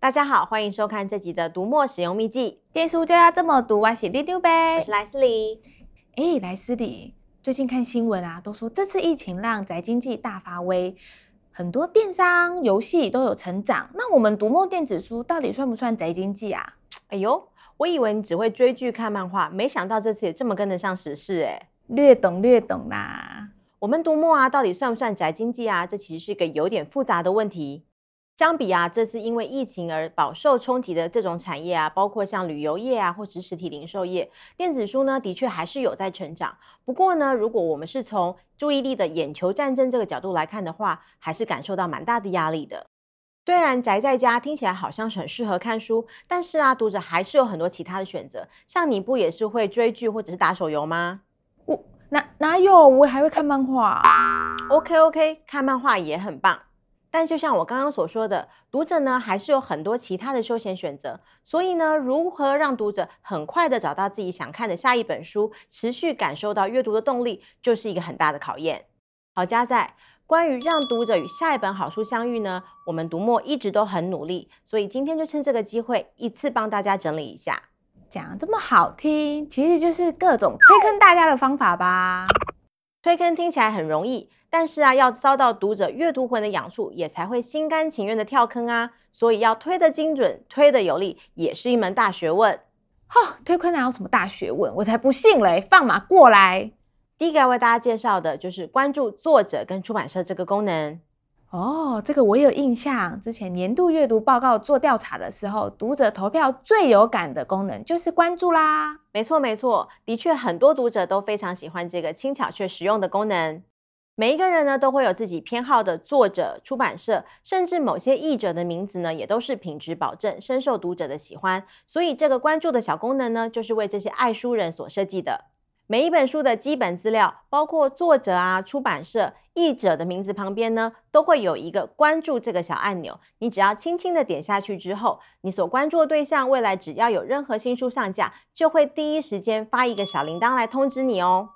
大家好，欢迎收看这集的读墨使用秘籍。电书就要这么读，我是里长伯，我是莱斯里。哎，莱斯里，最近看新闻啊，都说这次疫情让宅经济大发威，很多电商、游戏都有成长。那我们读墨电子书到底算不算宅经济啊？哎呦，我以为你只会追剧看漫画，没想到这次也这么跟得上时事哎。略懂略懂啦。我们读墨啊，到底算不算宅经济啊？这其实是一个有点复杂的问题。相比啊，这次因为疫情而饱受冲击的这种产业啊，包括像旅游业啊，或者是实体零售业，电子书呢，的确还是有在成长。不过呢，如果我们是从注意力的眼球战争这个角度来看的话，还是感受到蛮大的压力的。虽然宅在家听起来好像很适合看书，但是啊，读者还是有很多其他的选择。像你不也是会追剧或者是打手游吗？我哪哪有？我还会看漫画。OK OK，看漫画也很棒。但就像我刚刚所说的，读者呢还是有很多其他的休闲选择，所以呢，如何让读者很快的找到自己想看的下一本书，持续感受到阅读的动力，就是一个很大的考验。好，家在关于让读者与下一本好书相遇呢，我们读墨一直都很努力，所以今天就趁这个机会，一次帮大家整理一下。讲这么好听，其实就是各种推坑大家的方法吧。推坑听起来很容易。但是啊，要遭到读者阅读魂的养处，也才会心甘情愿的跳坑啊。所以要推得精准，推得有力，也是一门大学问。哈，推坑哪有什么大学问？我才不信嘞！放马过来。第一个要为大家介绍的就是关注作者跟出版社这个功能。哦，这个我有印象。之前年度阅读报告做调查的时候，读者投票最有感的功能就是关注啦。没错没错，的确很多读者都非常喜欢这个轻巧却实用的功能。每一个人呢，都会有自己偏好的作者、出版社，甚至某些译者的名字呢，也都是品质保证，深受读者的喜欢。所以这个关注的小功能呢，就是为这些爱书人所设计的。每一本书的基本资料，包括作者啊、出版社、译者的名字旁边呢，都会有一个关注这个小按钮。你只要轻轻的点下去之后，你所关注的对象，未来只要有任何新书上架，就会第一时间发一个小铃铛来通知你哦。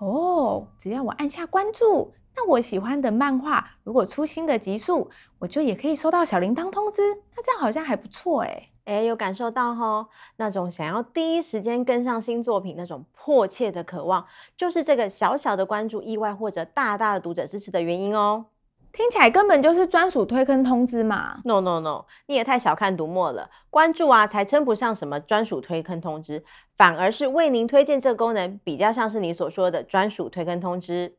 哦，只要我按下关注，那我喜欢的漫画如果出新的集数，我就也可以收到小铃铛通知。那这样好像还不错哎。哎，有感受到吼，那种想要第一时间跟上新作品那种迫切的渴望，就是这个小小的关注意外或者大大的读者支持的原因哦。听起来根本就是专属推坑通知嘛！No No No，你也太小看读墨了。关注啊，才称不上什么专属推坑通知，反而是为您推荐这个功能，比较像是你所说的专属推坑通知。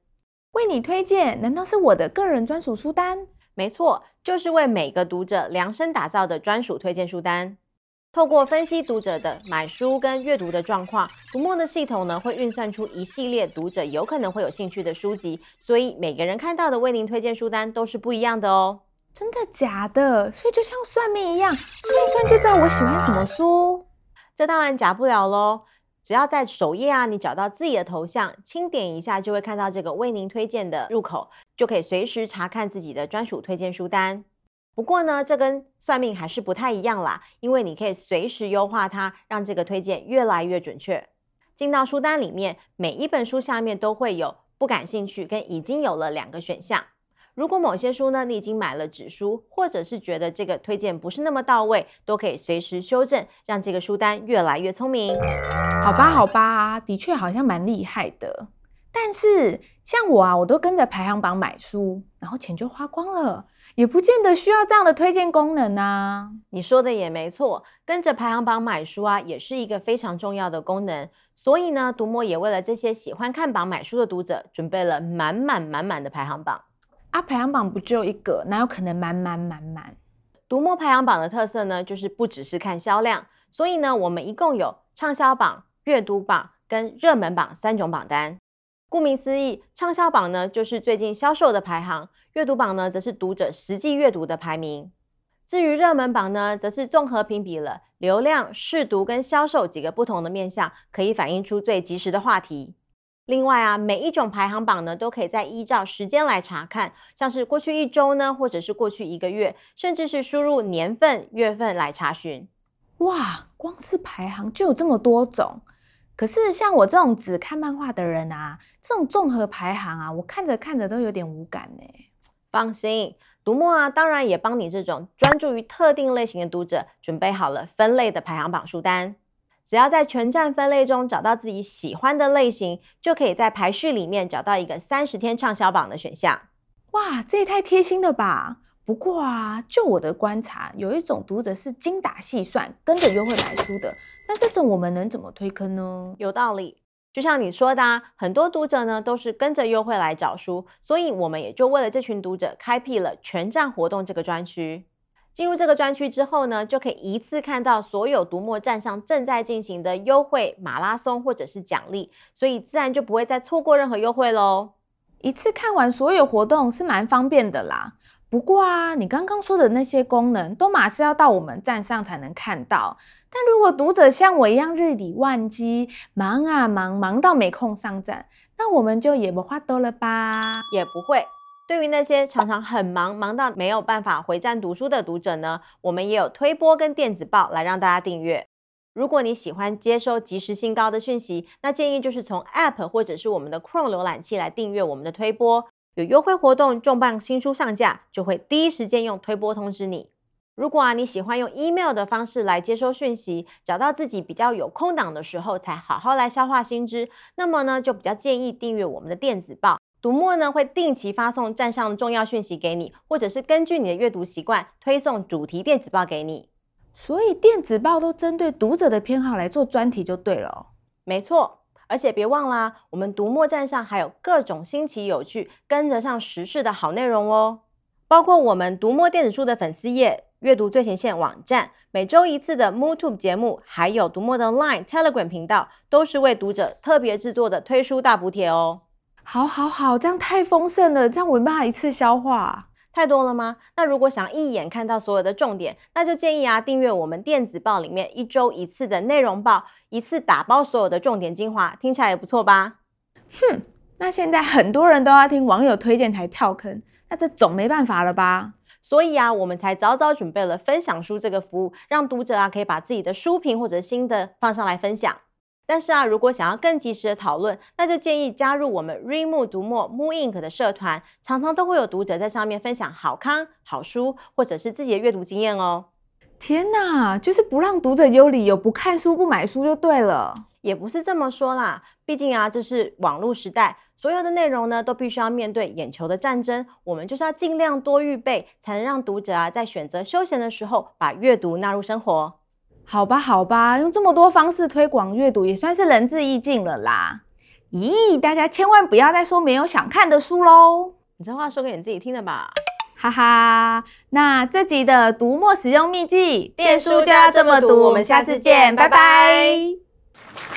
为你推荐，难道是我的个人专属书单？没错，就是为每个读者量身打造的专属推荐书单。透过分析读者的买书跟阅读的状况，读墨的系统呢会运算出一系列读者有可能会有兴趣的书籍，所以每个人看到的为您推荐书单都是不一样的哦。真的假的？所以就像算命一样，算一算就知道我喜欢什么书？这当然假不了喽。只要在首页啊，你找到自己的头像，轻点一下就会看到这个为您推荐的入口，就可以随时查看自己的专属推荐书单。不过呢，这跟算命还是不太一样啦，因为你可以随时优化它，让这个推荐越来越准确。进到书单里面，每一本书下面都会有不感兴趣跟已经有了两个选项。如果某些书呢，你已经买了纸书，或者是觉得这个推荐不是那么到位，都可以随时修正，让这个书单越来越聪明。好吧，好吧，的确好像蛮厉害的。但是像我啊，我都跟着排行榜买书，然后钱就花光了。也不见得需要这样的推荐功能啊。你说的也没错，跟着排行榜买书啊，也是一个非常重要的功能。所以呢，读墨也为了这些喜欢看榜买书的读者，准备了满满满满的排行榜。啊，排行榜不就一个，哪有可能满满满满？读墨排行榜的特色呢，就是不只是看销量，所以呢，我们一共有畅销榜、阅读榜跟热门榜三种榜单。顾名思义，畅销榜呢就是最近销售的排行，阅读榜呢则是读者实际阅读的排名。至于热门榜呢，则是综合评比了流量、试读跟销售几个不同的面向，可以反映出最及时的话题。另外啊，每一种排行榜呢，都可以再依照时间来查看，像是过去一周呢，或者是过去一个月，甚至是输入年份、月份来查询。哇，光是排行就有这么多种。可是像我这种只看漫画的人啊，这种综合排行啊，我看着看着都有点无感呢。放心，读墨啊，当然也帮你这种专注于特定类型的读者准备好了分类的排行榜书单。只要在全站分类中找到自己喜欢的类型，就可以在排序里面找到一个三十天畅销榜的选项。哇，这也太贴心了吧！不过啊，就我的观察，有一种读者是精打细算，跟着优惠买书的。那这种我们能怎么推坑呢？有道理，就像你说的啊，很多读者呢都是跟着优惠来找书，所以我们也就为了这群读者开辟了全站活动这个专区。进入这个专区之后呢，就可以一次看到所有读墨站上正在进行的优惠马拉松或者是奖励，所以自然就不会再错过任何优惠喽。一次看完所有活动是蛮方便的啦。不过啊，你刚刚说的那些功能都马是要到我们站上才能看到。但如果读者像我一样日理万机，忙啊忙，忙到没空上站，那我们就也不花多了吧？也不会。对于那些常常很忙，忙到没有办法回站读书的读者呢，我们也有推播跟电子报来让大家订阅。如果你喜欢接收即时性高的讯息，那建议就是从 App 或者是我们的 Chrome 浏览器来订阅我们的推播。有优惠活动，重磅新书上架，就会第一时间用推播通知你。如果啊你喜欢用 email 的方式来接收讯息，找到自己比较有空档的时候才好好来消化新知，那么呢就比较建议订阅我们的电子报。读墨呢会定期发送站上的重要讯息给你，或者是根据你的阅读习惯推送主题电子报给你。所以电子报都针对读者的偏好来做专题就对了。没错，而且别忘了，我们读墨站上还有各种新奇有趣、跟得上时事的好内容哦，包括我们读墨电子书的粉丝页、阅读最前线网站、每周一次的 MooTube 节目，还有读墨的 Line、Telegram 频道，都是为读者特别制作的推书大补帖哦。好，好，好，这样太丰盛了，这样我没办法一次消化。太多了吗？那如果想一眼看到所有的重点，那就建议啊，订阅我们电子报里面一周一次的内容报，一次打包所有的重点精华，听起来也不错吧？哼，那现在很多人都要听网友推荐才跳坑，那这总没办法了吧？所以啊，我们才早早准备了分享书这个服务，让读者啊可以把自己的书评或者心得放上来分享。但是啊，如果想要更及时的讨论，那就建议加入我们 Readmoo 读墨 mooInk 的社团，常常都会有读者在上面分享好康、好书，或者是自己的阅读经验哦。天哪，就是不让读者有理由不看书、不买书就对了。也不是这么说啦，毕竟啊，这是网络时代，所有的内容呢都必须要面对眼球的战争，我们就是要尽量多预备，才能让读者啊在选择休闲的时候把阅读纳入生活。好吧，好吧，用这么多方式推广阅读，也算是仁至义尽了啦。咦，大家千万不要再说没有想看的书喽！你这话说给你自己听的吧？哈哈，那这集的读墨使用秘籍，电书就要这么读，我们下次见，拜拜。